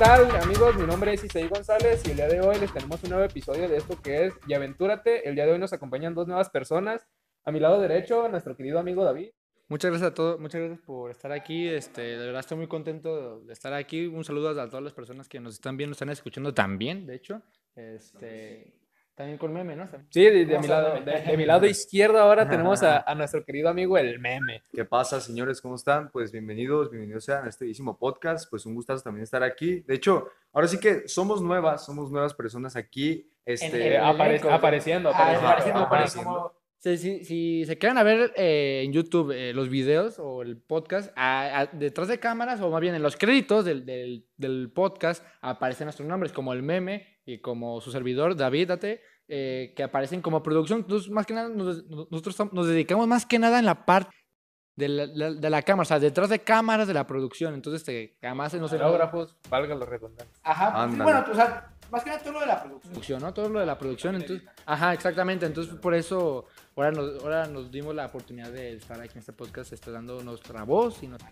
Hola, ¿qué tal amigos? Mi nombre es Isaí González y el día de hoy les tenemos un nuevo episodio de esto que es Y Aventúrate. El día de hoy nos acompañan dos nuevas personas. A mi lado derecho, nuestro querido amigo David. Muchas gracias a todos, muchas gracias por estar aquí. Este, de verdad estoy muy contento de estar aquí. Un saludo a todas las personas que nos están viendo, nos están escuchando también, de hecho. Este, también con meme, ¿no? Sí, de, de mi, lado, de, de mi lado izquierdo ahora tenemos a, a, nuestro querido amigo el meme. ¿Qué pasa, señores? ¿Cómo están? Pues bienvenidos, bienvenidos sean a este bellísimo podcast. Pues un gustazo también estar aquí. De hecho, ahora sí que somos nuevas, somos nuevas personas aquí. Este, en, apare apareciendo, apareciendo, apareciendo. apareciendo. Si, si, si, se quedan a ver eh, en YouTube eh, los videos o el podcast, a, a, detrás de cámaras o más bien en los créditos del, del, del, podcast aparecen nuestros nombres, como el meme y como su servidor, David Date, eh, que aparecen como producción. Entonces, más que nada, nos, nosotros nos dedicamos más que nada en la parte de la, la, de la cámara, o sea, detrás de cámaras de la producción. Entonces, este, además, no sé. Fotógrafos, valga lo redundante. Ajá, sí, bueno, pues, o sea, más que nada todo lo de la producción, ¿no? Todo lo de la producción, entonces, ajá, exactamente, entonces por eso ahora nos, ahora nos dimos la oportunidad de estar aquí en este podcast, está dando nuestra voz y nuestra...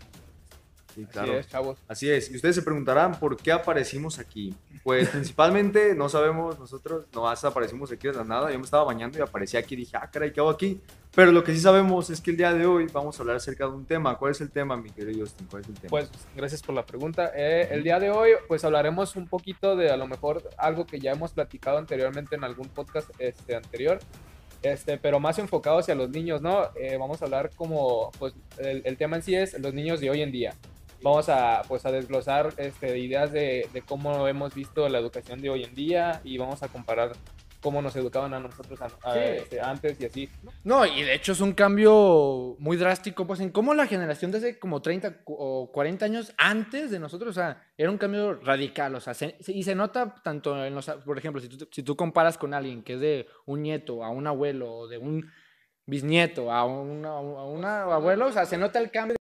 Sí, claro. Así es, chavos. Así es. Y ustedes se preguntarán por qué aparecimos aquí. Pues principalmente no sabemos nosotros, nomás aparecimos aquí de la nada. Yo me estaba bañando y aparecí aquí y dije, ah, caray, ¿qué hago aquí? Pero lo que sí sabemos es que el día de hoy vamos a hablar acerca de un tema. ¿Cuál es el tema, mi querido Justin? ¿Cuál es el tema? Pues gracias por la pregunta. Eh, el día de hoy, pues hablaremos un poquito de a lo mejor algo que ya hemos platicado anteriormente en algún podcast este, anterior. Este, pero más enfocado hacia los niños, ¿no? Eh, vamos a hablar como, pues el, el, tema en sí es los niños de hoy en día. Vamos a, pues, a desglosar este, ideas de, de cómo hemos visto la educación de hoy en día y vamos a comparar cómo nos educaban a nosotros a, a, sí. este, antes y así. No, y de hecho es un cambio muy drástico, pues en cómo la generación de hace como 30 o 40 años antes de nosotros, o sea, era un cambio radical, o sea, se, y se nota tanto en los, por ejemplo, si tú, si tú comparas con alguien que es de un nieto a un abuelo, o de un bisnieto a, una, a un abuelo, o sea, se nota el cambio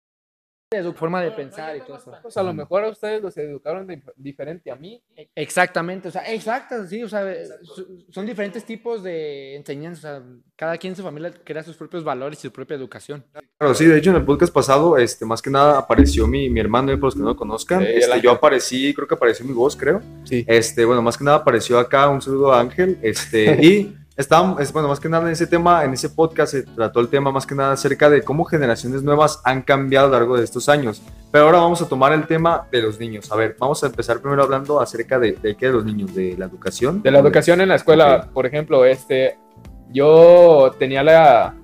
su forma de pensar y todo eso. Pues a lo mejor a ustedes los educaron de, diferente a mí. Exactamente, o sea, exacto, sí, o sea, son diferentes tipos de enseñanza, o sea, cada quien en su familia crea sus propios valores y su propia educación. Claro, sí, de hecho en el podcast pasado, este, más que nada apareció mi, mi hermano, para los que no lo conozcan, sí, este, yo aparecí, creo que apareció mi voz, creo. Sí. Este, bueno, más que nada apareció acá, un saludo a Ángel, este, y... Está, es, bueno, más que nada en ese tema, en ese podcast se trató el tema más que nada acerca de cómo generaciones nuevas han cambiado a lo largo de estos años. Pero ahora vamos a tomar el tema de los niños. A ver, vamos a empezar primero hablando acerca de, de qué de los niños, de la educación. De la educación en la escuela, okay. por ejemplo, este, yo tenía la,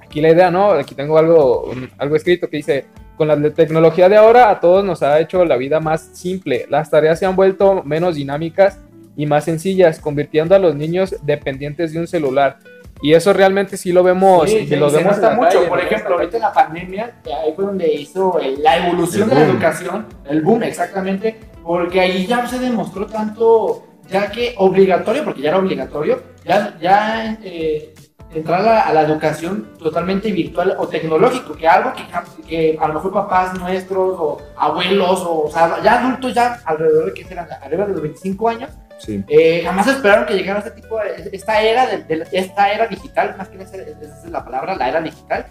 aquí la idea, ¿no? Aquí tengo algo, algo escrito que dice, con la tecnología de ahora a todos nos ha hecho la vida más simple. Las tareas se han vuelto menos dinámicas y más sencillas, convirtiendo a los niños dependientes de un celular. Y eso realmente sí lo vemos. Sí, sí, lo se vemos nota mucho. Por ejemplo, ahorita en la pandemia, ahí fue donde hizo la evolución de la educación, el boom exactamente, porque ahí ya se demostró tanto, ya que obligatorio, porque ya era obligatorio, ya, ya eh, entrar a la, a la, educación totalmente virtual o tecnológico, que algo que, que, a lo mejor papás nuestros o abuelos o, o sea, ya adultos ya alrededor de que serán arriba de los 25 años, Sí. Eh, jamás esperaron que llegara este tipo de, esta era de, de, esta era digital, más que esa, esa es la palabra, la era digital,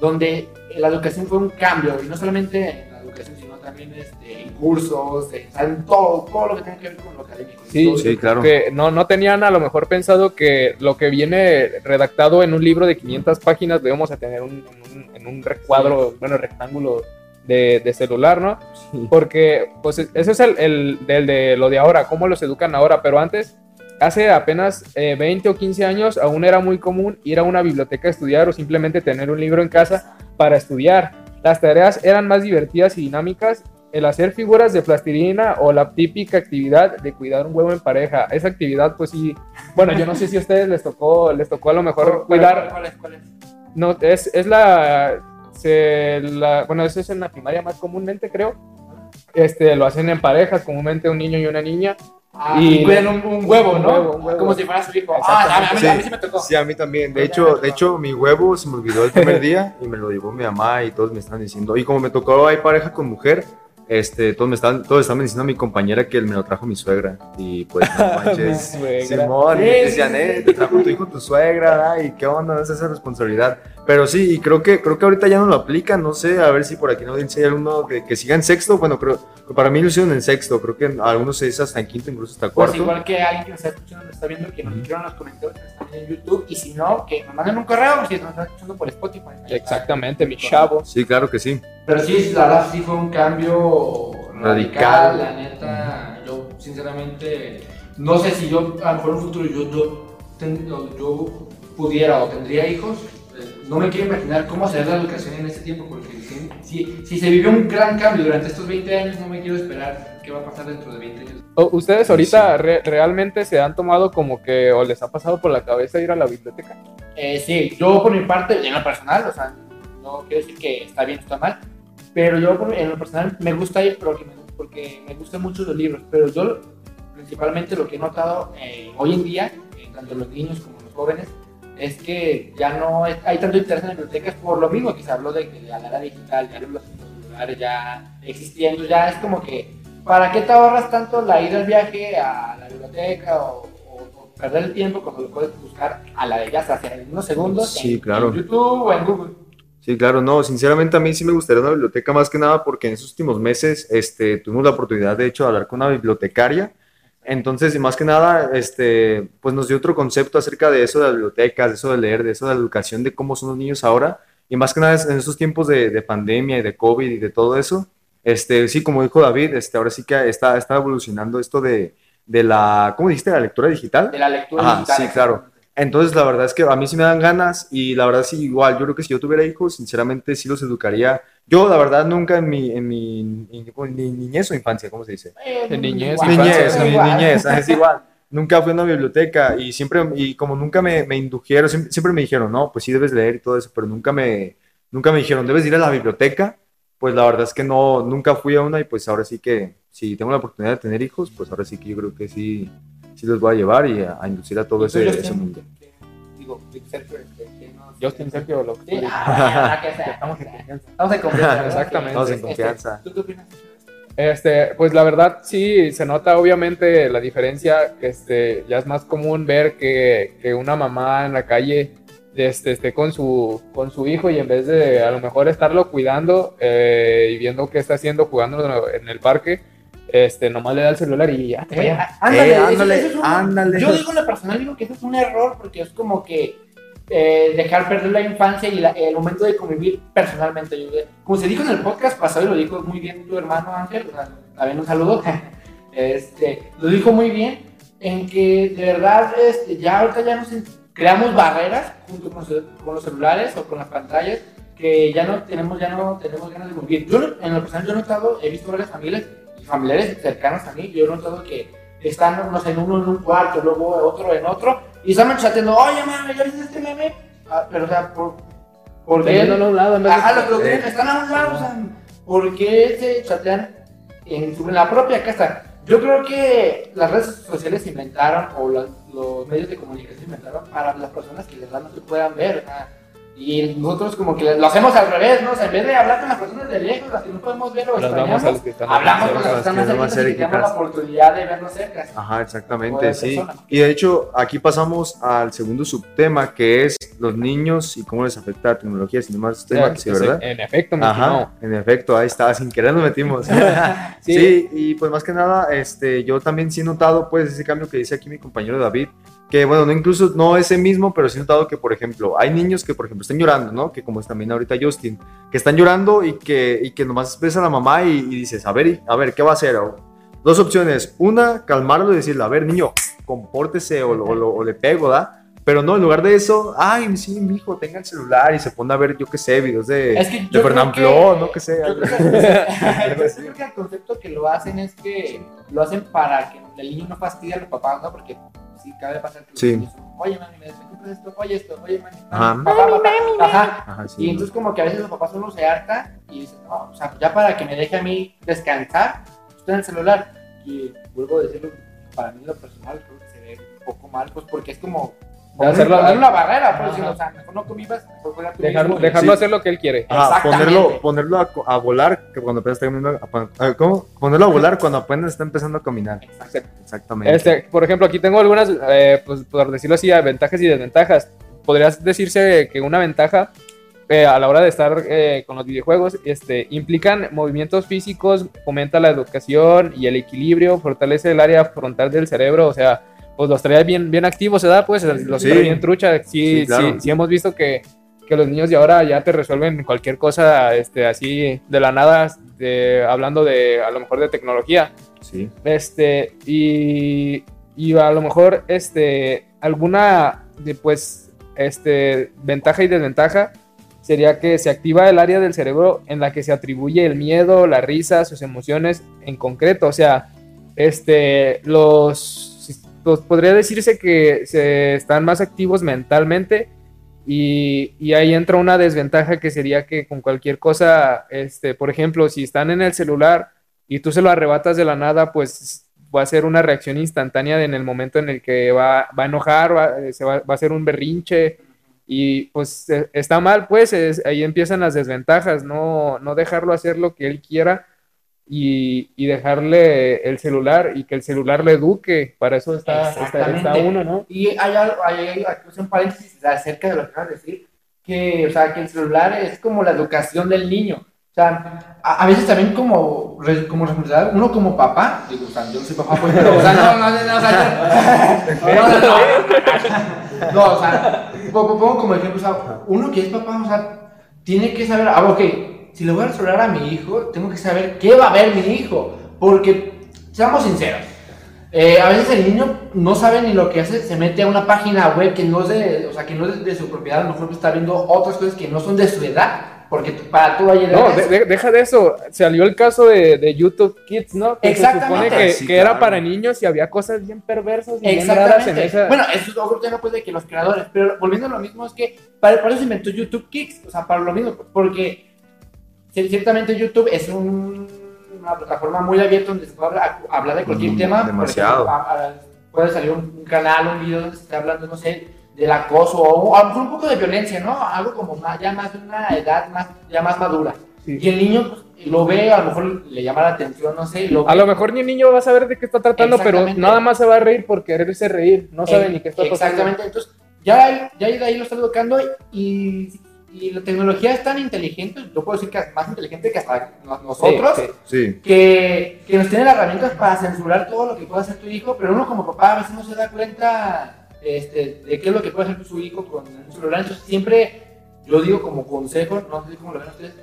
donde la educación fue un cambio, y no solamente en la educación, sino también este, en cursos, en, todo, todo lo que tenga que ver con lo académico. Sí, sí, claro. Que no, no tenían a lo mejor pensado que lo que viene redactado en un libro de 500 páginas lo íbamos a tener un, en, un, en un recuadro, sí. bueno, rectángulo de, de, celular, ¿no? Sí. Porque, pues, ese es el, el, el, de lo de ahora, cómo los educan ahora, pero antes, hace apenas eh, 20 o 15 años, aún era muy común ir a una biblioteca a estudiar o simplemente tener un libro en casa para estudiar. Las tareas eran más divertidas y dinámicas. El hacer figuras de plastilina o la típica actividad de cuidar un huevo en pareja. Esa actividad, pues sí. Bueno, yo no sé si a ustedes les tocó, les tocó a lo mejor ¿Cuál, cuidar. ¿Cuál es? ¿Cuál es? No, es, es la se la, bueno, eso es en la primaria más comúnmente, creo. Este, lo hacen en parejas, comúnmente un niño y una niña. Ah, y cuidan un, un, huevo, ¿no? Un huevo, un huevo. Como si fuera su hijo. Ah, a mí, sí. a mí sí me tocó. Sí, a mí también. De hecho, de hecho, mi huevo se me olvidó el primer día y me lo llevó mi mamá y todos me están diciendo. Y como me tocó hay pareja con mujer, este, todos me están, todos estaban diciendo a mi compañera que me lo trajo mi suegra. Y pues, no manches. Simón, sí, y decían, eh, te trajo tu hijo tu suegra, y qué onda, no es esa responsabilidad. Pero sí, y creo que, creo que ahorita ya no lo aplican, no sé, a ver si por aquí no dice hay alguno que, que siga en sexto, bueno, creo, para mí lo hicieron en sexto, creo que algunos es hasta en quinto, incluso hasta Pues cuarto. igual que alguien que nos está escuchando, nos está viendo, que nos escriban en los comentarios que están en YouTube. Y si no, que nos manden un correo si nos están escuchando por Spotify. Exactamente, mi chavo. Sí, claro que sí. Pero sí, la verdad sí fue un cambio Radical. radical. La neta, yo sinceramente no sé si yo a lo mejor en un futuro yo, yo, ten- yo pudiera o tendría hijos. eh, No me quiero imaginar cómo sería la educación en ese tiempo, porque si, si, si se vivió un gran cambio durante estos 20 años, no me quiero esperar qué va a pasar dentro de 20 años. ¿Ustedes ahorita Sí. re- realmente se han tomado como que o les ha pasado por la cabeza ir a la biblioteca? Eh, sí, yo por mi parte, en lo personal, o sea, no quiero decir que está bien o está mal, pero yo en lo personal me gusta ir porque me, porque me gustan mucho los libros, pero yo principalmente lo que he notado eh, hoy en día, eh, tanto los niños como los jóvenes, es que ya no es- hay tanto interés en las bibliotecas por lo mismo que se habló de que la era digital, ya los los celulares ya existiendo, ya es como que, ¿para qué te ahorras tanto la ida al viaje a la biblioteca o, o- o perder el tiempo cuando lo puedes buscar a la de ya sea en unos segundos Sí, en, claro. en YouTube o en Google? Sí, claro, no, sinceramente a mí sí me gustaría una biblioteca más que nada porque en esos últimos meses este, tuvimos la oportunidad de hecho de hablar con una bibliotecaria. Entonces, y más que nada, este, pues nos dio otro concepto acerca de eso de las bibliotecas, de eso de leer, de eso de la educación, de cómo son los niños ahora. Y más que nada en esos tiempos de, de pandemia y de COVID y de todo eso, este, sí, como dijo David, este, ahora sí que está, está evolucionando esto de, de la, ¿cómo dijiste? La lectura digital. De la lectura Ajá, digital. sí, claro. Entonces, la verdad es que a mí sí me dan ganas y la verdad sí, igual, yo creo que si yo tuviera hijos, sinceramente sí los educaría. Yo, la verdad, nunca en mi, en mi, en mi niñez o infancia, ¿cómo se dice? De niñez, igual, Niñez, es mi igual. niñez, ah, es igual. Nunca fui a una biblioteca y siempre, y como nunca me, me indujeron, siempre, siempre me dijeron, no, pues sí debes leer y todo eso, pero nunca me, nunca me dijeron, debes ir a la biblioteca. Pues la verdad es que no, nunca fui a una y pues ahora sí que, si tengo la oportunidad de tener hijos, pues ahora sí que yo creo que sí, sí los voy a llevar y a, a inducir a todo ¿Y tú, ese, Justin? ese mundo. Digo, Sergio, este, que no- Justin, Sergio, lo que Sí, ah, que sea. Estamos en confianza. Estamos en confianza. Exactamente. Estamos en Este, confianza. ¿Tú qué opinas? Este, pues la verdad sí se nota obviamente la diferencia. Este, ya es más común ver que, que una mamá en la calle este, esté con su, con su hijo y en vez de a lo mejor estarlo cuidando eh, y viendo qué está haciendo jugando en el parque, este, nomás le da el celular y ya. Eh, ándale, Eh, eso- ándale, eso es un- ándale. Yo digo en lo personal, digo que eso es un error porque es como que eh, dejar perder la infancia y la- el momento de convivir personalmente. Yo, como se dijo en el podcast pasado y lo dijo muy bien tu hermano Ángel, también un saludo, este, lo dijo muy bien en que de verdad este, ya ahorita ya nos creamos barreras junto con, los- con los celulares o con las pantallas que ya no tenemos ya no tenemos ganas de convivir. Yo en lo personal yo he notado, he visto varias familias familiares cercanos a mí, yo he notado que están, no sé, en uno en un cuarto, luego otro en otro, y están chateando, oye, mami, ¿ya viste este meme? Ah, pero, o sea, por, por qué? A un lado en de- Ajá, lo que Eh. están a un lado, o sea, ¿por qué se chatean en, su- en la propia casa? Yo creo que las redes sociales se inventaron, o las- los medios de comunicación se inventaron para las personas que de verdad no se puedan ver, o sea, y nosotros como que lo hacemos al revés, ¿no? O sea, en vez de hablar con las personas de lejos, las que no podemos ver o vamos a extrañamos, los que están hablamos con cerca, las que están más no cerquitas y tenemos la oportunidad de vernos cerca. Ajá, exactamente, sí. persona. Y de hecho, aquí pasamos al segundo subtema, que es los niños y cómo les afecta la tecnología, sin más temas, sí, ¿verdad? En efecto, Ajá, estimado. en efecto, ahí está, sin querer nos metimos. Sí. Sí, y pues más que nada, este, yo también sí he notado pues ese cambio que dice aquí mi compañero David, que bueno, no incluso no ese mismo, pero sí he notado que por ejemplo, hay niños que por ejemplo están llorando, ¿no? Que como es también ahorita Justin, que están llorando y que, y que nomás ves a la mamá y, y dices, a ver, a ver, ¿qué va a hacer? O- dos opciones, una, calmarlo y decirle, a ver, niño, compórtese o, o o le pego, ¿da? Pero no, en lugar de eso, ay, sí, mi hijo, tenga el celular y se pone a ver, yo qué sé, videos de, Es que de Pló, no que sé. Yo creo que, yo creo que el concepto que lo hacen es que lo hacen para que el niño no fastidie a los papás, ¿no? Porque sí, cabe pasar que los Sí. niños son, oye, mami, ¿me compras esto? Oye, esto, oye, mami. Ajá. papá, papá". Ajá. Ajá, sí. Y entonces como que a veces los papás uno se harta y dicen, no, o sea, ya para que me deje a mí descansar, estoy en el celular. Y vuelvo a decirlo, para mí en lo personal creo que se ve un poco mal, pues porque es como hacerlo- poner una barrera, pues, o sea, mejor no convivas, mejor juega tú Dejarlo, mismo. dejarlo Sí. hacer lo que él quiere. Exactamente. ponerlo, ponerlo a, a volar, que cuando apenas está a, a- ¿cómo? Ponerlo a volar cuando apenas está empezando a caminar. Exacto. Exactamente. Este, por ejemplo, aquí tengo algunas, eh, pues por decirlo así, ventajas y desventajas. Podrías decirse que una ventaja eh, a la hora de estar eh, con los videojuegos, este, implican movimientos físicos, fomenta la educación y el equilibrio, fortalece el área frontal del cerebro, o sea, pues los trae bien, bien activos, ¿verdad? Pues los Sí. trae bien trucha. Sí, Sí, sí, claro. sí hemos visto que, que los niños de ahora ya te resuelven cualquier cosa, este, así de la nada, de, hablando de, a lo mejor de tecnología. Sí. Este, y, y a lo mejor, este, alguna, pues, este, ventaja y desventaja sería que se activa el área del cerebro en la que se atribuye el miedo, la risa, sus emociones en concreto. O sea, este, los, los- podría decirse que se están más activos mentalmente y, y ahí entra una desventaja que sería que con cualquier cosa, este, por ejemplo, si están en el celular y tú se lo arrebatas de la nada, pues va a ser una reacción instantánea en el momento en el que va, va a enojar, va, se va, va a ser un berrinche y pues eh, está mal, pues es- ahí empiezan las desventajas, no, no dejarlo hacer lo que él quiera y, y dejarle el celular y que el celular le eduque, para eso está, está, está uno, ¿no? Y hay algo, hay, hay, un paréntesis acerca de lo que acabas de decir, que, o sea, que el celular es como la educación del niño. O sea, a, a veces también como, como responsabilidad, uno como papá, digo, o sea, yo no soy papá, pues, pero, o sea, no, no, no, o sea, no, no, no, o sea, po- po- pongo como ejemplo, o sea, uno que es papá, o sea, tiene que saber, ah, ok, si le voy a dar el celular a mi hijo, tengo que saber qué va a ver mi hijo, porque, seamos sinceros, eh, a veces el niño no sabe ni lo que hace, se mete a una página web que no es de, o sea, que no es de su propiedad, a lo mejor está viendo otras cosas que no son de su edad, porque tú- para tú hay No, de- de- deja de eso. Salió el caso de, de YouTube Kids, ¿no? Que se Exactamente. supone que, Sí, que era claro. para niños y había cosas bien perversas y bien raras en Exactamente. esa. Bueno, eso es otro tema pues de que los creadores, pero volviendo a lo mismo es que para, para eso se inventó YouTube Kids, o sea, para lo mismo, porque ciertamente YouTube es un- una plataforma muy abierta donde se puede hablar, hablar de cualquier Mm, tema. Demasiado. ejemplo, a- a- puede salir un, un canal, un video donde se está hablando, no sé, del acoso o a lo mejor un poco de violencia, ¿no? Algo como más, ya más de una edad más, ya más madura. Sí. Y el niño pues, lo ve, a lo mejor le llama la atención, no sé, lo A ve. lo mejor ni el niño va a saber de qué está tratando, pero nada más se va a reír por quererse reír. No sabe Eh, ni qué está pasando. Exactamente, entonces ya, ya de ahí lo está educando y, y la tecnología es tan inteligente, yo puedo decir que es más inteligente que hasta no- nosotros, Sí, sí. Sí. Que, que nos tiene las herramientas para censurar todo lo que pueda hacer tu hijo, pero uno como papá a veces no se da cuenta este, de qué es lo que puede hacer su hijo con un celular, entonces siempre, yo digo como consejo, no sé cómo lo ven ustedes,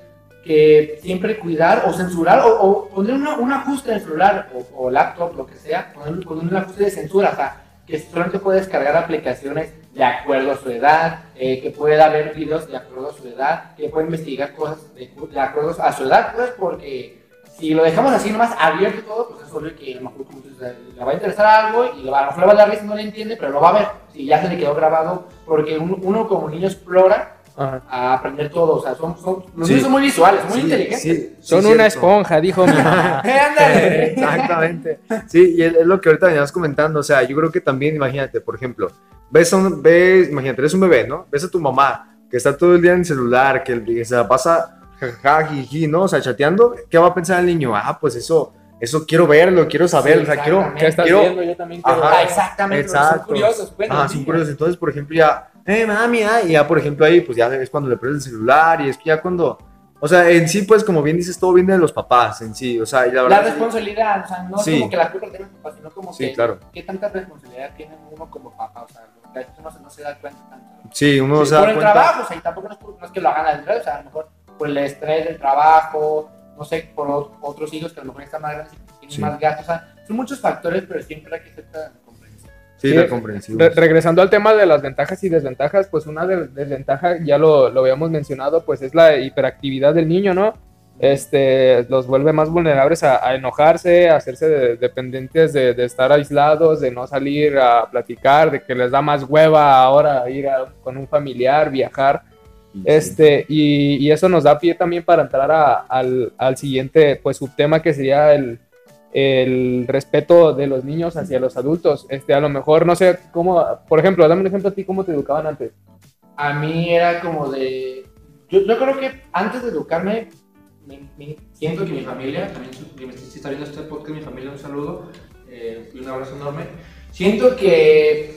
que siempre cuidar o censurar o, o poner una, un ajuste en el celular o, o laptop, lo que sea, poner, poner un ajuste de censura, o sea, que solamente puede descargar aplicaciones de acuerdo a su edad, eh, que pueda ver videos de acuerdo a su edad, que pueda investigar cosas de, de acuerdo a su edad, pues porque si lo dejamos así nomás abierto todo, pues es obvio que a lo mejor como dices, le va a interesar algo y a lo mejor le va a dar risa, no le entiende, pero lo va a ver, si ya se le quedó grabado, porque uno como niño explora Ajá. a aprender todo, o sea, son, son, los Sí. niños son muy visuales, muy Sí, inteligentes. sí, Son sí, una cierto. esponja, dijo mi mamá. ¡Eh, ándale! Exactamente. Sí, y es lo que ahorita veníamos comentando. O sea, yo creo que también, imagínate, por ejemplo, ves a un, ves, imagínate, eres un bebé, ¿no? Ves a tu mamá que está todo el día en el celular, que, que se la pasa jajaja, jiji, ¿no? O sea, chateando. ¿Qué va a pensar el niño? Ah, pues eso, eso quiero verlo, quiero saber, Sí, o sea, quiero. ¿Qué estás quiero- viendo? Yo también quiero. Ajá. Ah, exactamente, Exacto. son curiosos. Bueno, Ah, sí. son curiosos. Entonces, por ejemplo, ya, eh, mami, ah, y ya, por ejemplo, ahí, pues ya es cuando le prendes el celular y es que ya cuando. O sea, en sí, pues, como bien dices, todo viene de los papás, en sí. O sea, y la La verdad. responsabilidad, o sea, no Sí. como que la culpa la tenga el papá, sino como Sí, que claro. qué tanta responsabilidad tiene uno como papá, o sea, uno no se da cuenta tanto. Sí, uno Sí, se da por el trabajo, o sea, y tampoco no es, por- no es que lo hagan al revés, o sea, a lo mejor por el estrés del trabajo, no sé, por otros hijos que a lo mejor están más grandes y tienen Sí. más gastos, o sea, son muchos factores, pero siempre hay que comprensivo. Sí, Sí. Re- regresando al tema de las ventajas y desventajas, pues una de- desventaja, ya lo, lo habíamos mencionado, pues es la hiperactividad del niño, ¿no? Este, los vuelve más vulnerables a, a enojarse, a hacerse de- dependientes de, de estar aislados, de no salir a platicar, de que les da más hueva ahora ir a- con un familiar, viajar. Este, y, y eso nos da pie también para entrar a- al, al siguiente pues, subtema que sería el, el respeto de los niños hacia los adultos. Este, a lo mejor, no sé cómo, por ejemplo, dame un ejemplo a ti, ¿cómo te educaban antes? A mí era como de... Yo, yo creo que antes de educarme, me- me- siento que mi familia, también si está viendo este podcast, mi familia, un saludo eh, y un abrazo enorme. Siento que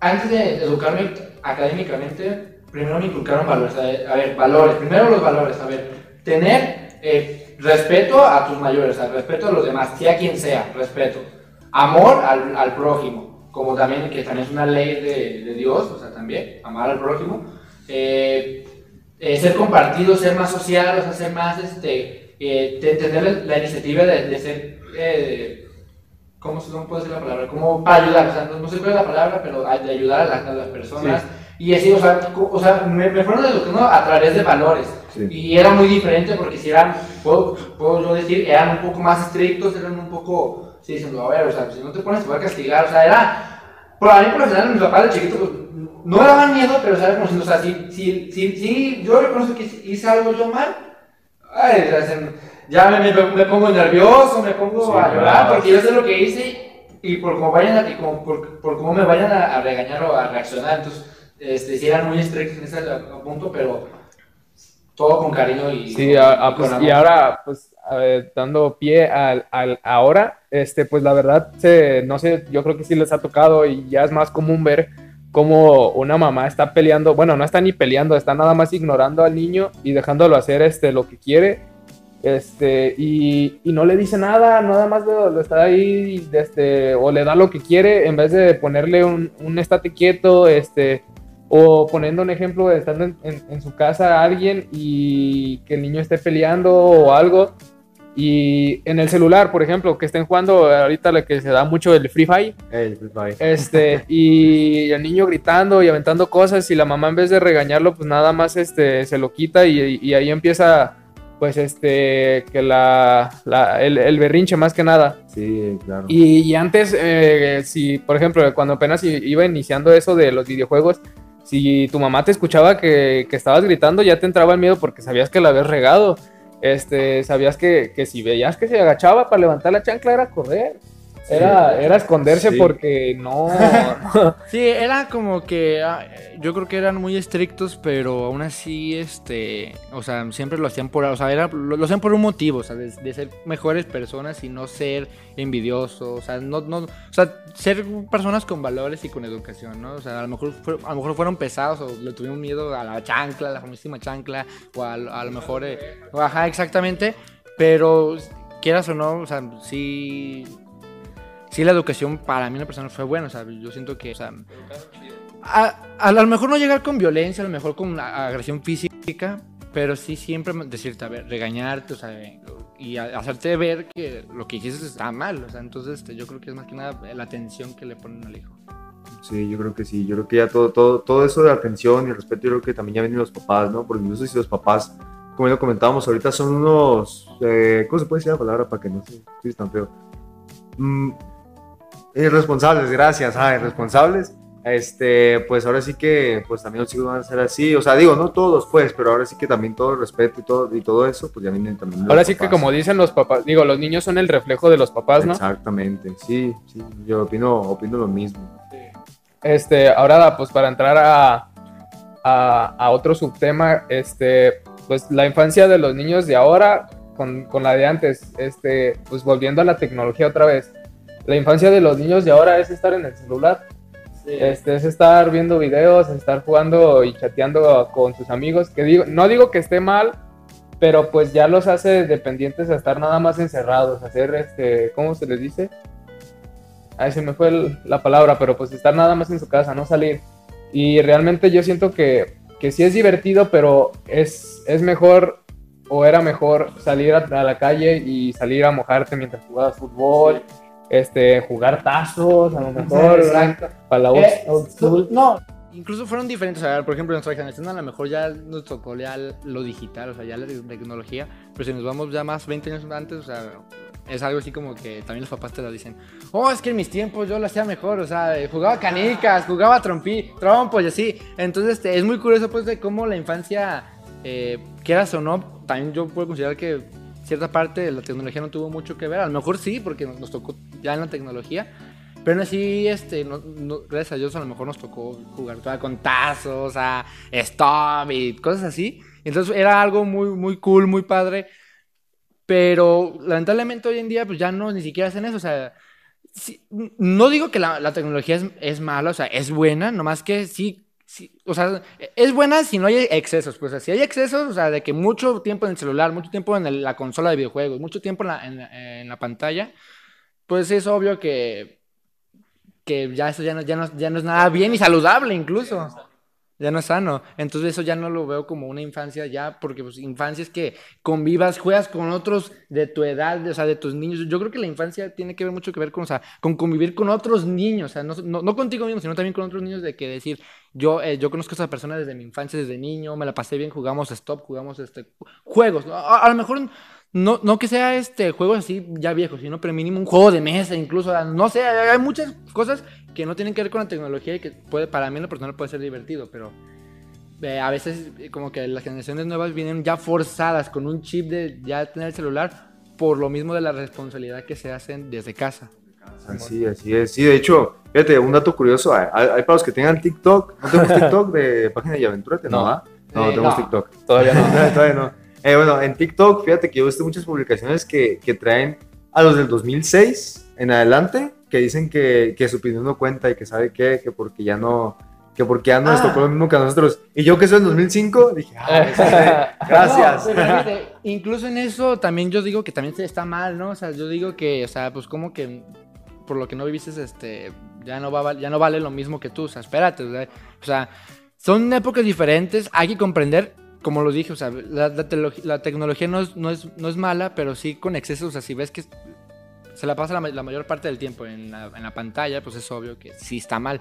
antes de educarme académicamente, primero me inculcaron valores. A ver, valores. Primero los valores. A ver, tener eh, respeto a tus mayores, sea, respeto a los demás, sea quien sea, respeto. Amor al, al prójimo, como también, que también es una ley de, de Dios, o sea, también, amar al prójimo. Eh, eh, ser compartido, ser más social, o sea, más, este, tener la iniciativa de, de ser, ¿cómo, ¿cómo puede ser la palabra? Como para ayudar, o sea, no, sé cuál es la palabra, pero de ayudar a, las personas. Y así, o sea, o sea me, me fueron educando a través de valores. Y era muy diferente porque si eran, puedo, puedo, yo decir, eran un poco más estrictos, eran un poco, sí, diciendo, a ver, o sea, si no te pones te voy a castigar, o sea, era, para mí por lo general mis papás de chiquito, pues, no daban miedo, pero sabes, como o sea, si, si, si, si yo reconozco que hice algo yo mal, ay, ya me, me, pongo nervioso, me pongo a llorar, porque yo sé lo que hice y por cómo, vayan a, y como, por, por cómo me vayan a, a, regañar o a reaccionar, entonces, este, sí eran muy estrictos en ese punto, pero todo con cariño y... Sí, pues, y ahora, pues, dando pie al, al, ahora, este, pues la verdad, se, no sé, yo creo que sí les ha tocado y ya es más común ver cómo una mamá está peleando, bueno, no está ni peleando, está nada más ignorando al niño y dejándolo hacer este, lo que quiere, este, y, y no le dice nada, nada más lo, está ahí, este, o le da lo que quiere, en vez de ponerle un, un estate quieto, este, o poniendo un ejemplo, estando en, en, su casa alguien y que el niño esté peleando o algo. Y en el celular, por ejemplo, que estén jugando ahorita lo que se da mucho el Free Fire. El Free Fire. Este, y el niño gritando y aventando cosas y la mamá en vez de regañarlo, pues nada más este, se lo quita y, y ahí empieza pues este, que la, la el, el, berrinche más que nada. Sí, claro. Y, y antes, eh, si, por ejemplo, cuando apenas iba iniciando eso de los videojuegos, si tu mamá te escuchaba que, que, estabas gritando, ya te entraba el miedo porque sabías que la habías regado. Este, sabías que, que si veías que se agachaba para levantar la chancla era correr. Era, era esconderse porque no, Sí, era como que ah, yo creo que eran muy estrictos, pero aún así, este, o sea, siempre lo hacían por, o sea, era, lo, hacían por un motivo, o sea, de, ser mejores personas y no ser envidiosos, o sea, no, no, o sea, ser personas con valores y con educación, ¿no? O sea, a lo mejor, a lo mejor fueron pesados o le tuvieron miedo a la chancla, a la famosísima chancla, o a, a lo mejor, eh, ajá, exactamente, pero quieras o no, o sea, sí sí la educación para mí una persona fue buena, o sea, yo siento que, o sea, a, a, lo mejor no llegar con violencia, a lo mejor con agresión física, pero sí siempre decirte, a ver, regañarte, o sea, y hacerte ver que lo que hiciste está mal, o sea, entonces este, yo creo que es más que nada la atención que le ponen al hijo. Sí, yo creo que sí, yo creo que ya todo, todo, todo eso de atención y respeto, yo creo que también ya vienen los papás, ¿no? Porque incluso si los papás, como ya lo comentábamos ahorita, son unos, eh, ¿cómo se puede decir la palabra para que no se tan feo? Mm, Irresponsables, gracias, ah, irresponsables. Este, pues ahora sí que, pues también los chicos van a ser así, o sea, digo, no todos, pues, pero ahora sí que también todo el respeto y todo, y todo eso, pues ya vienen también. Ahora sí que como dicen los papás, digo, los niños son el reflejo de los papás, ¿no? Exactamente, sí, sí, yo opino, opino lo mismo. Este, ahora, pues para entrar a, a, a otro subtema, este, pues la infancia de los niños de ahora con, con la de antes, este, pues volviendo a la tecnología otra vez la infancia de los niños de ahora es estar en el celular. Este, es estar viendo videos, estar jugando y chateando con sus amigos. Que digo, no digo que esté mal, pero pues ya los hace dependientes a estar nada más encerrados, hacer este, ¿cómo se les dice? Ahí se me fue la palabra, pero pues estar nada más en su casa, no salir. Y realmente yo siento que, que sí es divertido, pero es, es mejor o era mejor salir a, a la calle y salir a mojarte mientras jugabas fútbol este, jugar tazos, a lo mejor, para la eh, No, incluso fueron diferentes. por ejemplo, nuestra generación a lo mejor ya nos tocó ya lo digital, o sea, ya la tecnología, pero si nos vamos ya más 20 años antes, o sea, es algo así como que también los papás te lo dicen. Oh, es que en mis tiempos yo lo hacía mejor, o sea, jugaba canicas, jugaba trompi, trompos y así. Entonces, este, es muy curioso, pues, de cómo la infancia, eh, quieras o no, también yo puedo considerar que cierta parte de la tecnología no tuvo mucho que ver. A lo mejor sí, porque nos, tocó ya en la tecnología. Pero así, este, no, gracias a Dios, a lo mejor nos tocó jugar con tazos, a stop y cosas así. Entonces era algo muy, muy cool, muy padre. Pero lamentablemente hoy en día, pues ya no ni siquiera hacen eso. O sea, no digo que la, la tecnología es, es, mala, o sea, es buena, nomás que sí o sea, es buena si no hay excesos. Pues si hay excesos, o sea, de que mucho tiempo en el celular, mucho tiempo en la consola de videojuegos, mucho tiempo en la, en la- en la pantalla, pues es obvio que, que ya eso ya no, ya, no, ya no es nada bien y saludable incluso. Ya no es sano. Entonces eso ya no lo veo como una infancia ya, porque pues infancia es que convivas, juegas con otros de tu edad, o sea, de tus niños. Yo creo que la infancia tiene que ver mucho que ver con, o sea, con convivir con otros niños, o sea, no, no, no contigo mismo, sino también con otros niños de que decir, yo, eh, yo conozco a esa persona desde mi infancia, desde niño, me la pasé bien, jugamos stop, jugamos este, juegos. a lo mejor no, no que sea este juegos así ya viejos, sino pero mínimo un juego de mesa incluso, no sé, hay muchas cosas que no tienen que ver con la tecnología y que puede, para mí en lo personal puede ser divertido, pero eh, a veces eh, como que las generaciones nuevas vienen ya forzadas con un chip de ya tener el celular por lo mismo de la responsabilidad que se hacen desde casa. Así, así es. Sí, de hecho, fíjate, un dato curioso. Hay, hay para los que tengan TikTok. ¿No tenemos TikTok de página de Aventurate? No, No. ¿ah? No, no Eh, tenemos no. TikTok. Todavía no. Todavía no. Eh, bueno, en TikTok, fíjate que yo he visto muchas publicaciones que, que traen a los del 2006 en adelante, que dicen que, que su opinión no cuenta y que sabe qué, que porque ya no, que porque ya no les Ah. tocó lo mismo que a nosotros. Y yo que soy en 2005, dije, ah, gracias. No, fíjate, incluso en eso también yo digo que también está mal, ¿no? O sea, yo digo que, o sea, pues como que por lo que no viviste, este, ya no, va, ya no vale lo mismo que tú, o sea, espérate, o sea, son épocas diferentes, hay que comprender, como lo dije, o sea, la, la telo- la tecnología no es, no, es, no es mala, pero sí con excesos, o sea, si ves que se la pasa la, la mayor parte del tiempo en en la pantalla, pues es obvio que sí está mal.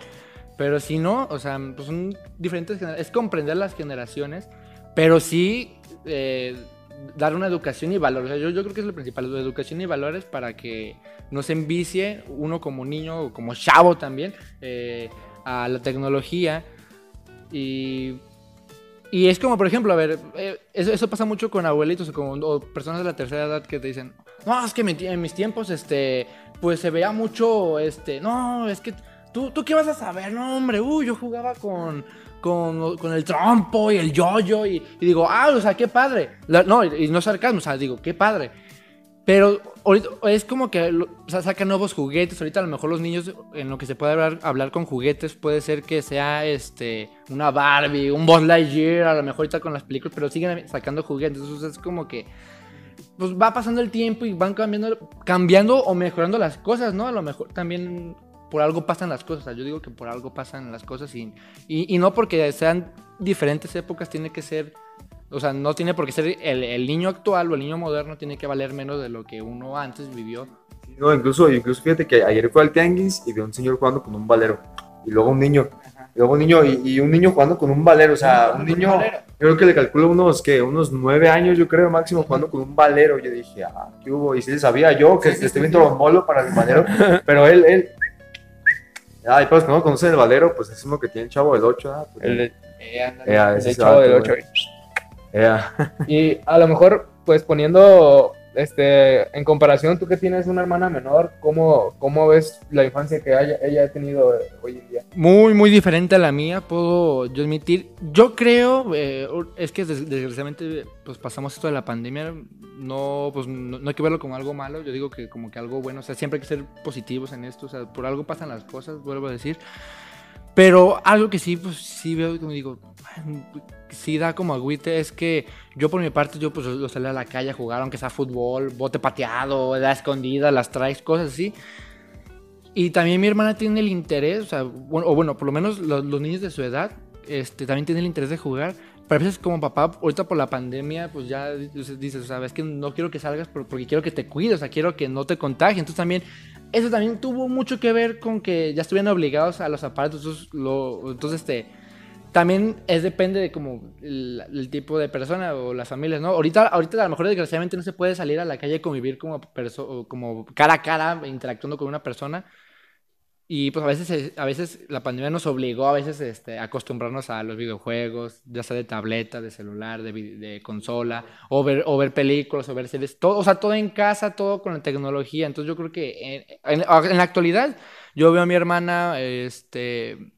Pero si no, o sea, pues son diferentes, es comprender las generaciones, pero sí eh, dar una educación y valores. O sea, yo, yo creo que es lo principal, la educación y valores para que no se envicie uno como niño o como chavo también eh, a la tecnología. Y, y es como, por ejemplo, a ver, eh, eso, pasa mucho con abuelitos o, con, personas de la tercera edad que te dicen, no, es que en mis tiempos, este, pues se veía mucho, este, no, es que tú, tú qué vas a saber, no, hombre, uy, yo jugaba con, con, con el trompo y el yoyo y, y digo, ah, o sea, qué padre. No, y, y no sarcasmo, o sea, digo, qué padre. Pero es como que o sea, sacan nuevos juguetes. Ahorita a lo mejor los niños en lo que se puede hablar, hablar con juguetes puede ser que sea este una Barbie, un Buzz Lightyear, a lo mejor ahorita con las películas, pero siguen sacando juguetes. Entonces es como que pues va pasando el tiempo y van cambiando, cambiando o mejorando las cosas, ¿no? A lo mejor también por algo pasan las cosas. Yo digo que por algo pasan las cosas y, y, y no porque sean diferentes épocas tiene que ser o sea, no tiene por qué ser el, el niño actual o el niño moderno tiene que valer menos de lo que uno antes vivió. No, incluso, incluso fíjate que ayer fue al tianguis y vi a un señor jugando con un valero. Y luego un niño. Y luego un niño y, y un niño jugando con un valero. O sea, un niño, yo creo que le calculo unos, que Unos nueve años, yo creo, máximo, jugando con un valero. Yo dije, ah, ¿qué hubo? Y sí le sabía yo que Sí, sí, estoy sí, viendo los molos para el valero. Pero él, él... Ay, pues que no conocen el valero, pues es uno que tiene el chavo del 8, ¿ah? Pues, El, Eh, eh, el ese chavo del güey. 8. eh, Y a lo mejor, pues poniendo este en comparación, tú que tienes una hermana menor, ¿cómo, cómo ves la infancia que haya- ella ha tenido eh, hoy en día? Muy, muy diferente a la mía, puedo yo admitir. Yo creo, eh, es que des- desgraciadamente pues pasamos esto de la pandemia, no, pues, no, no hay que verlo como algo malo, yo digo que como que algo bueno, o sea, siempre hay que ser positivos en esto, o sea, por algo pasan las cosas, vuelvo a decir. Pero algo que sí, pues sí veo y como digo, "Ay, sí da como agüite, es que yo por mi parte, yo pues lo salí a la calle a jugar, aunque sea fútbol, bote pateado, la escondida, las traes, cosas así. Y también mi hermana tiene el interés, o sea, bueno, o bueno, por lo menos los, los niños de su edad, este, también tienen el interés de jugar. Pero a veces como papá, ahorita por la pandemia, pues ya dices, o sea, es que no quiero que salgas por- porque quiero que te cuides, o sea, quiero que no te contagie. Entonces también, eso también tuvo mucho que ver con que ya estuvieran obligados a los aparatos. Entonces, lo, este, también es depende de como el, tipo de persona o las familias, ¿no? Ahorita, ahorita a lo mejor desgraciadamente no se puede salir a la calle a convivir como, como cara a cara, interactuando con una persona. Y pues a veces, a veces la pandemia nos obligó a veces este, acostumbrarnos a los videojuegos, ya sea de tableta, de celular, de, de consola, o ver, o ver películas, o ver series, todo, o sea, todo en casa, todo con la tecnología. Entonces yo creo que en, en- en la actualidad yo veo a mi hermana este,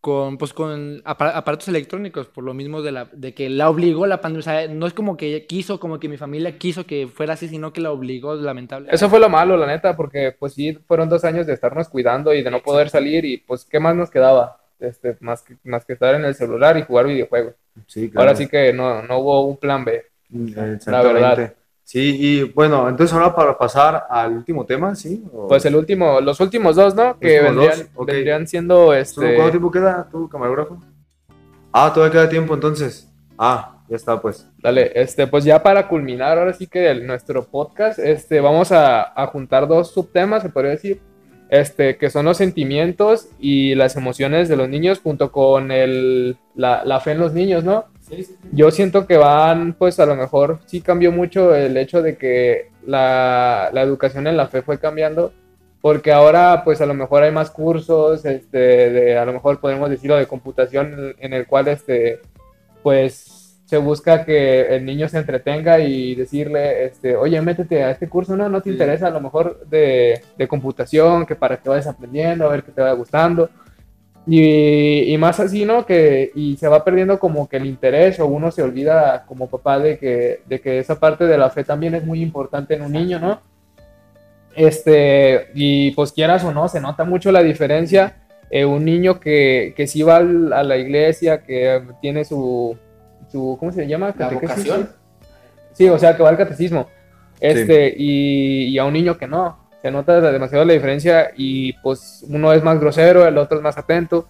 con, pues, con apa- aparatos electrónicos, por lo mismo de, la, de que la obligó la pandemia. O sea, no es como que ella quiso, como que mi familia quiso que fuera así, sino que la obligó, lamentablemente. Eso fue lo malo, la neta, porque pues sí, fueron dos años de estarnos cuidando y de no poder salir y pues, ¿qué más nos quedaba? Este, más, que, más que estar en el celular y jugar videojuegos. Sí, claro. Ahora sí que no, no hubo un plan B. Exactamente. La verdad. Sí, y bueno, entonces ahora para pasar al último tema, ¿sí? O- Pues el último, los últimos dos, ¿no? Que vendrían, dos, vendrían siendo este. ¿Cuánto tiempo queda tu camarógrafo? Ah, todavía queda tiempo entonces. Ah, ya está pues. Dale, este, pues ya para culminar, ahora sí que el- nuestro podcast, este, vamos a, a juntar dos subtemas, se podría decir, este, que son los sentimientos y las emociones de los niños junto con el, la, la fe en los niños, ¿no? Yo siento que van, pues a lo mejor sí cambió mucho el hecho de que la, la educación en la fe fue cambiando, porque ahora pues a lo mejor hay más cursos, este, de, a lo mejor podemos decirlo de computación en, en el cual este, pues se busca que el niño se entretenga y decirle, este, oye, métete a este curso, no, no te Sí. interesa a lo mejor de, de computación, que para que vayas aprendiendo, a ver qué te va gustando. Y, y más así, ¿no? Que, y se va perdiendo como que el interés o uno se olvida como papá de que, de que esa parte de la fe también es muy importante en un niño, ¿no? Este, y pues quieras o no, se nota mucho la diferencia. eh, un niño que, que sí va al- a la iglesia, que tiene su, su ¿cómo se llama? La vocación. Sí, o sea, que va al catecismo. Este, y, y a un niño que no. Se nota demasiado la diferencia y pues uno es más grosero, el otro es más atento.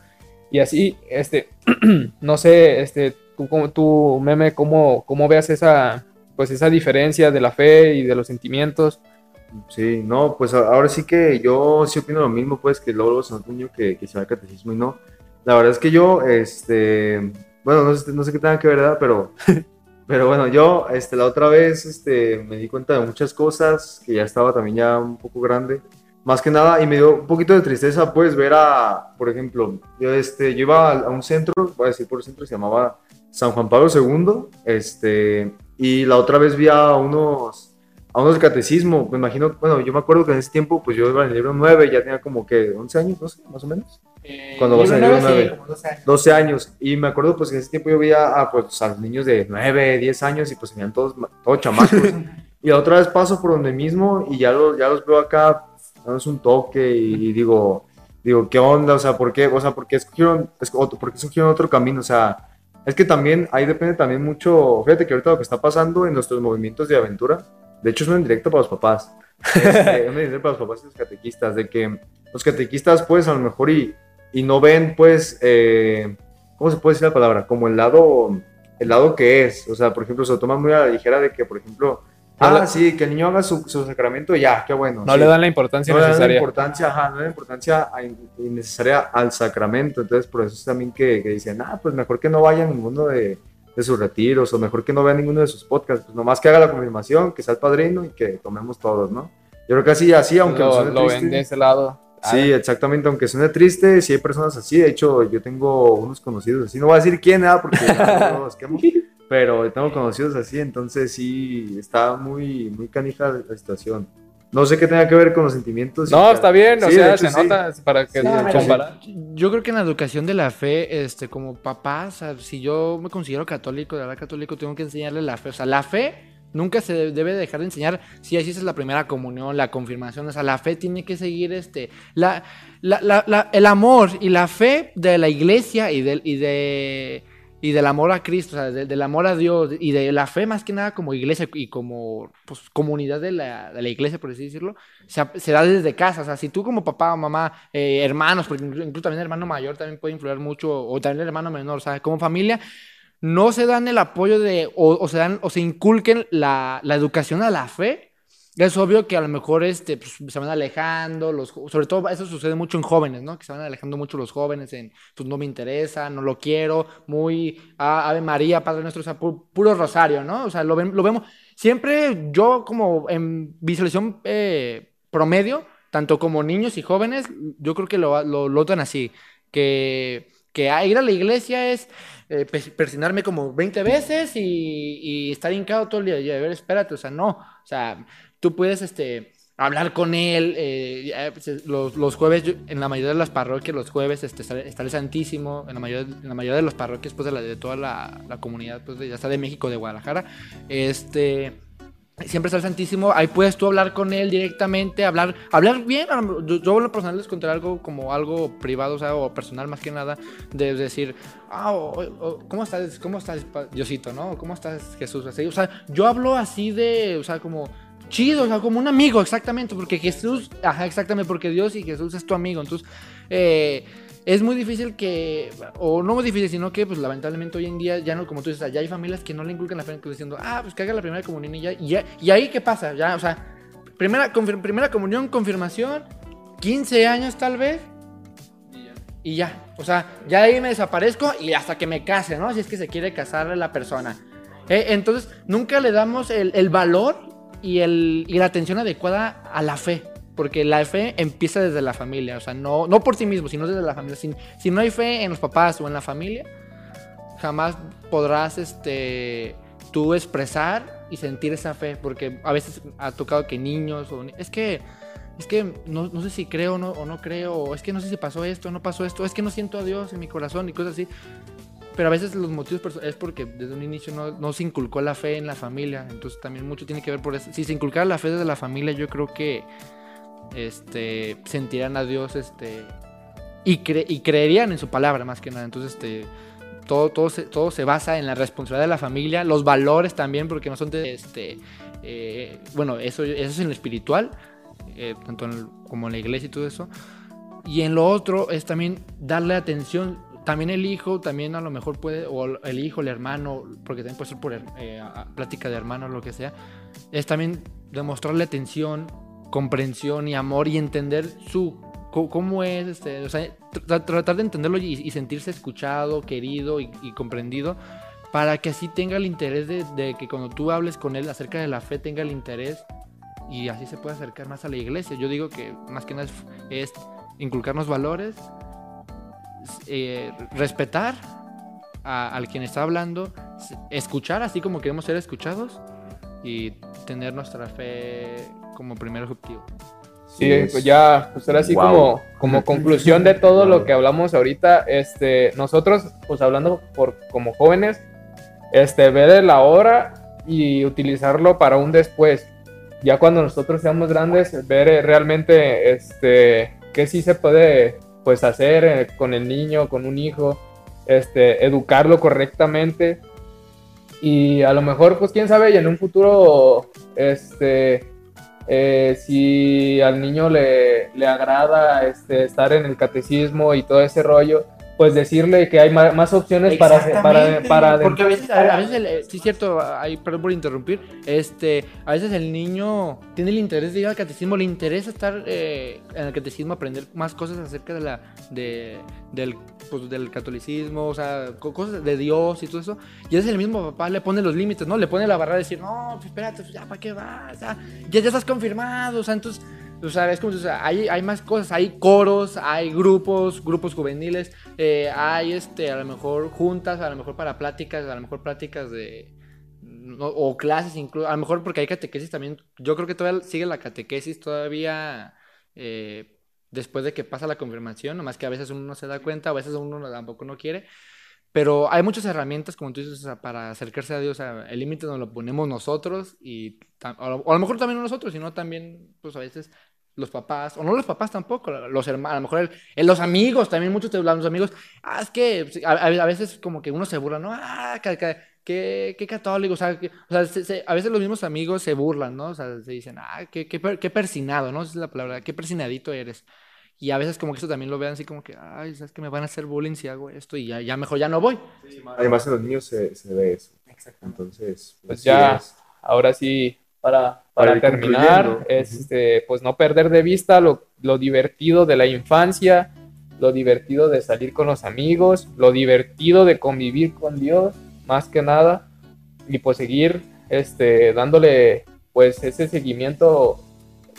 Y así, este, no sé, este, tú, como- tú meme, ¿cómo, cómo veas esa, pues esa diferencia de la fe y de los sentimientos? Sí, no, pues ahora sí que yo sí opino lo mismo, pues que un niño que, que se va al catecismo y no. La verdad es que yo, este, bueno, no sé, no sé qué tenga que ver, ¿verdad? Pero, pero bueno, yo, este, la otra vez, este, me di cuenta de muchas cosas, que ya estaba también ya un poco grande, más que nada, y me dio un poquito de tristeza, pues, ver a, por ejemplo, yo, este, yo iba a, un centro, voy a decir por centro, se llamaba San Juan Pablo II, este, y la otra vez vi a unos a unos de catecismo, me imagino, bueno, yo me acuerdo que en ese tiempo, pues yo iba en el libro 9, ya tenía como que 11 años, no sé, más o menos, Eh, Cuando vas nueve, libro sí, como 12 años. 12 años, y me acuerdo pues que en ese tiempo yo veía a, pues, a los niños de 9, 10 años, y pues tenían todos, todos chamacos, y la otra vez paso por donde mismo, y ya los, ya los veo acá, dándonos un toque, y, y digo, digo, ¿qué onda? O sea, ¿por qué? O sea, ¿por qué escogieron, es- otro- por qué escogieron otro camino? O sea, es que también, ahí depende también mucho, fíjate que ahorita lo que está pasando en nuestros movimientos de aventura, de hecho es un indirecto para los papás, este, un indirecto para los papás y los catequistas, de que los catequistas pues a lo mejor y, y no ven pues, eh, ¿cómo se puede decir la palabra? Como el lado, el lado que es, o sea, por ejemplo, se lo toman muy a la ligera de que, por ejemplo, ah, sí, que el niño haga su, su sacramento, ya, qué bueno. No sí. le dan la importancia No le dan la importancia, ajá, no le dan la importancia innecesaria al sacramento. Entonces, por eso es también que, que dicen, ah, pues mejor que no vaya a ninguno de, de sus retiros, o mejor que no vea ninguno de sus podcasts. Pues nomás que haga la confirmación, que sea el padrino y que tomemos todos, ¿no? Yo creo que así, así, aunque lo, lo ven de ese lado. Sí, exactamente, aunque suene triste, sí hay personas así. De hecho, yo tengo unos conocidos así. No voy a decir quién, nada, porque no los quemo, pero tengo conocidos así. Entonces, sí, está muy, muy canija la situación. No sé qué tenga que ver con los sentimientos. No, está bien, o Sí, de sea, hecho, se sí. nota para que Sí, se de hecho, compara. Yo creo que en la educación de la fe, este, como papá, o sea, si yo me considero católico, de verdad católico, tengo que enseñarle la fe. O sea, la fe nunca se de- debe dejar de enseñar. Si así es la primera comunión, la confirmación, o sea, la fe tiene que seguir, este, la, la- la- el amor y la fe de la iglesia y del, y de y del amor a Cristo, o sea, de- del amor a Dios y de la fe más que nada como iglesia y como pues, comunidad de la, la iglesia, por así decirlo, se, se da desde casa. O sea, si tú como papá o mamá, eh, hermanos, porque inclu- incluso también el hermano mayor también puede influir mucho, o también el hermano menor, o como familia, no se dan el apoyo de, o, se dan, o se inculquen la, la educación a la fe. Es obvio que a lo mejor este, pues, se van alejando, los, sobre todo eso sucede mucho en jóvenes, ¿no? Que se van alejando mucho los jóvenes en, pues no me interesa, no lo quiero, muy ah, Ave María, Padre Nuestro, o sea, pu- puro rosario, ¿no? O sea, lo, ven- lo vemos, siempre yo como en visualización eh, promedio, tanto como niños y jóvenes, yo creo que lo, lo, lo notan así, que, que a ir a la iglesia es eh, como 20 veces y, estar hincado todo el día. Y a ver, espérate, o sea, no. O sea, tú puedes este, hablar con él. eh, pues, los, jueves, en la mayoría de las parroquias, los jueves este, está, está el Santísimo. En la mayoría, en la mayoría de las parroquias, pues de, toda la, comunidad, pues de, ya sea de México, de Guadalajara. Este. Siempre está el Santísimo, ahí puedes tú hablar con él directamente, hablar, hablar bien, yo, en lo personal les contaré algo como algo privado, o sea, o personal más que nada, de decir, ah, ¿cómo estás? ¿Cómo estás, Diosito, no? ¿Cómo estás, Jesús? Así, o sea, yo hablo así de, o sea, como chido, o sea, como un amigo, exactamente, porque Jesús, ajá, exactamente, porque Dios y Jesús es tu amigo, entonces, eh, es muy difícil que, o no muy difícil, sino que, pues lamentablemente hoy en día, ya no, como tú dices, ya hay familias que no le inculcan la fe, diciendo, ah, pues que haga la primera comunión y ya, y, ya, y ahí, ¿qué pasa? Ya, o sea, primera, primera comunión, confirmación, 15 años tal vez, y ya. O sea, ya ahí me desaparezco y hasta que me case, ¿no? Si es que se quiere casar la persona. Eh, entonces, nunca le damos el, el valor y, el, y la atención adecuada a la fe. Porque la fe empieza desde la familia. O sea, no, no por sí mismo, sino desde la familia. Si, si no hay fe en los papás o en la familia, jamás podrás este, tú expresar y sentir esa fe. Porque a veces ha tocado que niños o... Es que es que no, no sé si creo no, o no creo, o es que no sé si pasó esto no pasó esto, es que no siento a Dios en mi corazón y cosas así. Pero a veces los motivos es porque desde un inicio no, no se inculcó la fe en la familia, entonces también mucho tiene que ver por eso. Si se inculcara la fe desde la familia, yo creo que este, sentirán a Dios este, y, cre- creerían en su palabra más que nada. Entonces, este, todo, todo, se, basa en la responsabilidad de la familia, los valores también, porque no son de, este, eh, bueno, eso, es en lo espiritual, eh, tanto como en la iglesia y todo eso. Y en lo otro es también darle atención. También el hijo, también a lo mejor puede, o el hijo, el hermano, porque también puede ser por eh, plática de hermano lo que sea, es también demostrarle atención, comprensión y amor y entender su cómo es, este, o sea, tra- tratar de entenderlo y, y sentirse escuchado, querido y, y comprendido para que así tenga el interés de, de que cuando tú hables con él acerca de la fe tenga el interés y así se puede acercar más a la iglesia. Yo digo que más que nada es, es inculcarnos valores, eh, respetar al quien está hablando, escuchar así como queremos ser escuchados y tener nuestra fe como primer objetivo. Sí, es. pues ya, pues ahora sí Wow. como, como conclusión de todo lo que hablamos ahorita, este, nosotros, pues hablando por, como jóvenes, este, ver la hora y utilizarlo para un después. Ya cuando nosotros seamos grandes, ver eh, realmente, este, qué sí se puede, pues hacer eh, con el niño, con un hijo, este, educarlo correctamente y a lo mejor, pues quién sabe, y en un futuro, este, eh, si al niño le, le agrada este, estar en el catecismo y todo ese rollo, pues decirle que hay ma- más, opciones para, para, para porque a veces, A, a veces, el- eh, sí es cierto, hay, perdón por interrumpir, este, a veces el niño tiene el interés de ir al catecismo, le interesa estar eh, en el catecismo, aprender más cosas acerca de la, de, del, pues, del catolicismo, o sea, co- cosas de Dios y todo eso, y a veces el mismo papá le pone los límites, ¿no? Le pone la barrera de decir, no, pues espérate, pues, ya, ¿para qué vas? Ya, ya estás confirmado, o sea, entonces... O sea, es como, o sea, hay, hay más cosas, hay coros, hay grupos, grupos juveniles, eh, hay este, a lo mejor juntas, a lo mejor para pláticas, a lo mejor pláticas de. no- o clases incluso, a lo mejor porque hay catequesis también. Yo creo que todavía sigue la catequesis todavía eh, después de que pasa la confirmación, nomás que a veces uno no se da cuenta, a veces uno no- tampoco no quiere. Pero hay muchas herramientas, como tú dices, o sea, para acercarse a Dios. O sea, el límite nos lo ponemos nosotros y o a lo- mejor también no nosotros, sino también, pues a veces los papás, o no los papás tampoco, los hermanos, a lo mejor el- el- los amigos, también muchos te hablan, los amigos, ah, es que a, veces como que uno se burla, ¿no? Ah, qué, qué católico, o sea, que- o sea se- se- a veces los mismos amigos se burlan, ¿no? O sea, se dicen, ah, qué, qué, per- qué persinado, ¿no? Esa es la palabra, qué persinadito eres. Y a veces como que eso también lo vean así como que, ay, sabes que me van a hacer bullying si hago esto y ya, ya mejor ya no voy. Además en los niños se, se ve eso. Entonces, Pues ya. es. ahora sí, para, Para para ir terminar, este, pues no perder de vista lo, lo divertido de la infancia, lo divertido de salir con los amigos, lo divertido de convivir con Dios, más que nada, y pues seguir este, dándole pues ese seguimiento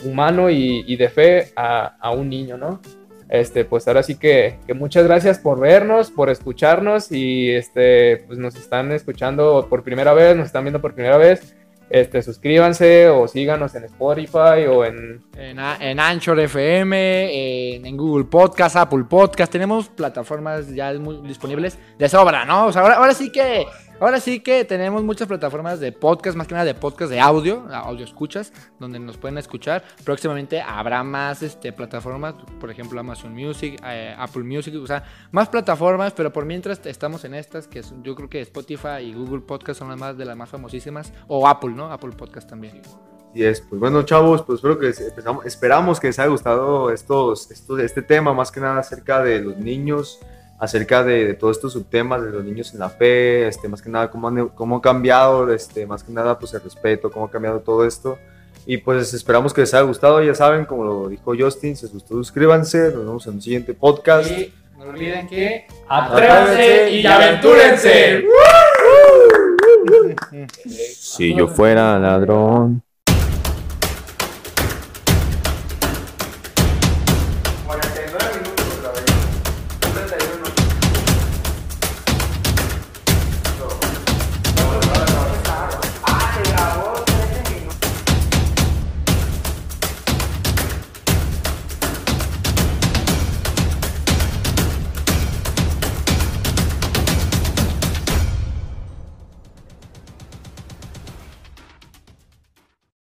humano y, y de fe a, a un niño, ¿no? Este, pues ahora sí que, que muchas gracias por vernos, por escucharnos y este, pues nos están escuchando por primera vez, nos están viendo por primera vez. Este, suscríbanse o síganos en Spotify o en En, en Anchor FM, en, Google Podcast, Apple Podcast, tenemos plataformas ya disponibles de sobra, ¿no? O sea, ahora, ahora sí que Ahora sí que tenemos muchas plataformas de podcast, más que nada de podcast de audio, audio escuchas, donde nos pueden escuchar. Próximamente habrá más este, plataformas, por ejemplo Amazon Music, eh, Apple Music, o sea, más plataformas, pero por mientras estamos en estas, que yo creo que Spotify y Google Podcast son las más de las más famosísimas, o Apple, ¿no? Apple Podcast también. Y es, pues bueno, chavos, pues espero que les- esperamos que les haya gustado estos, este tema, más que nada acerca de los niños, acerca de, de todos estos subtemas de los niños en la fe, este, más que nada cómo, han- cómo ha cambiado, este, más que nada pues el respeto, cómo ha cambiado todo esto. Y pues esperamos que les haya gustado, ya saben, como lo dijo Justin, si les gustó suscríbanse, nos vemos en un siguiente podcast. Y no olviden que Atrévanse y aventúrense. Si yo fuera ladrón.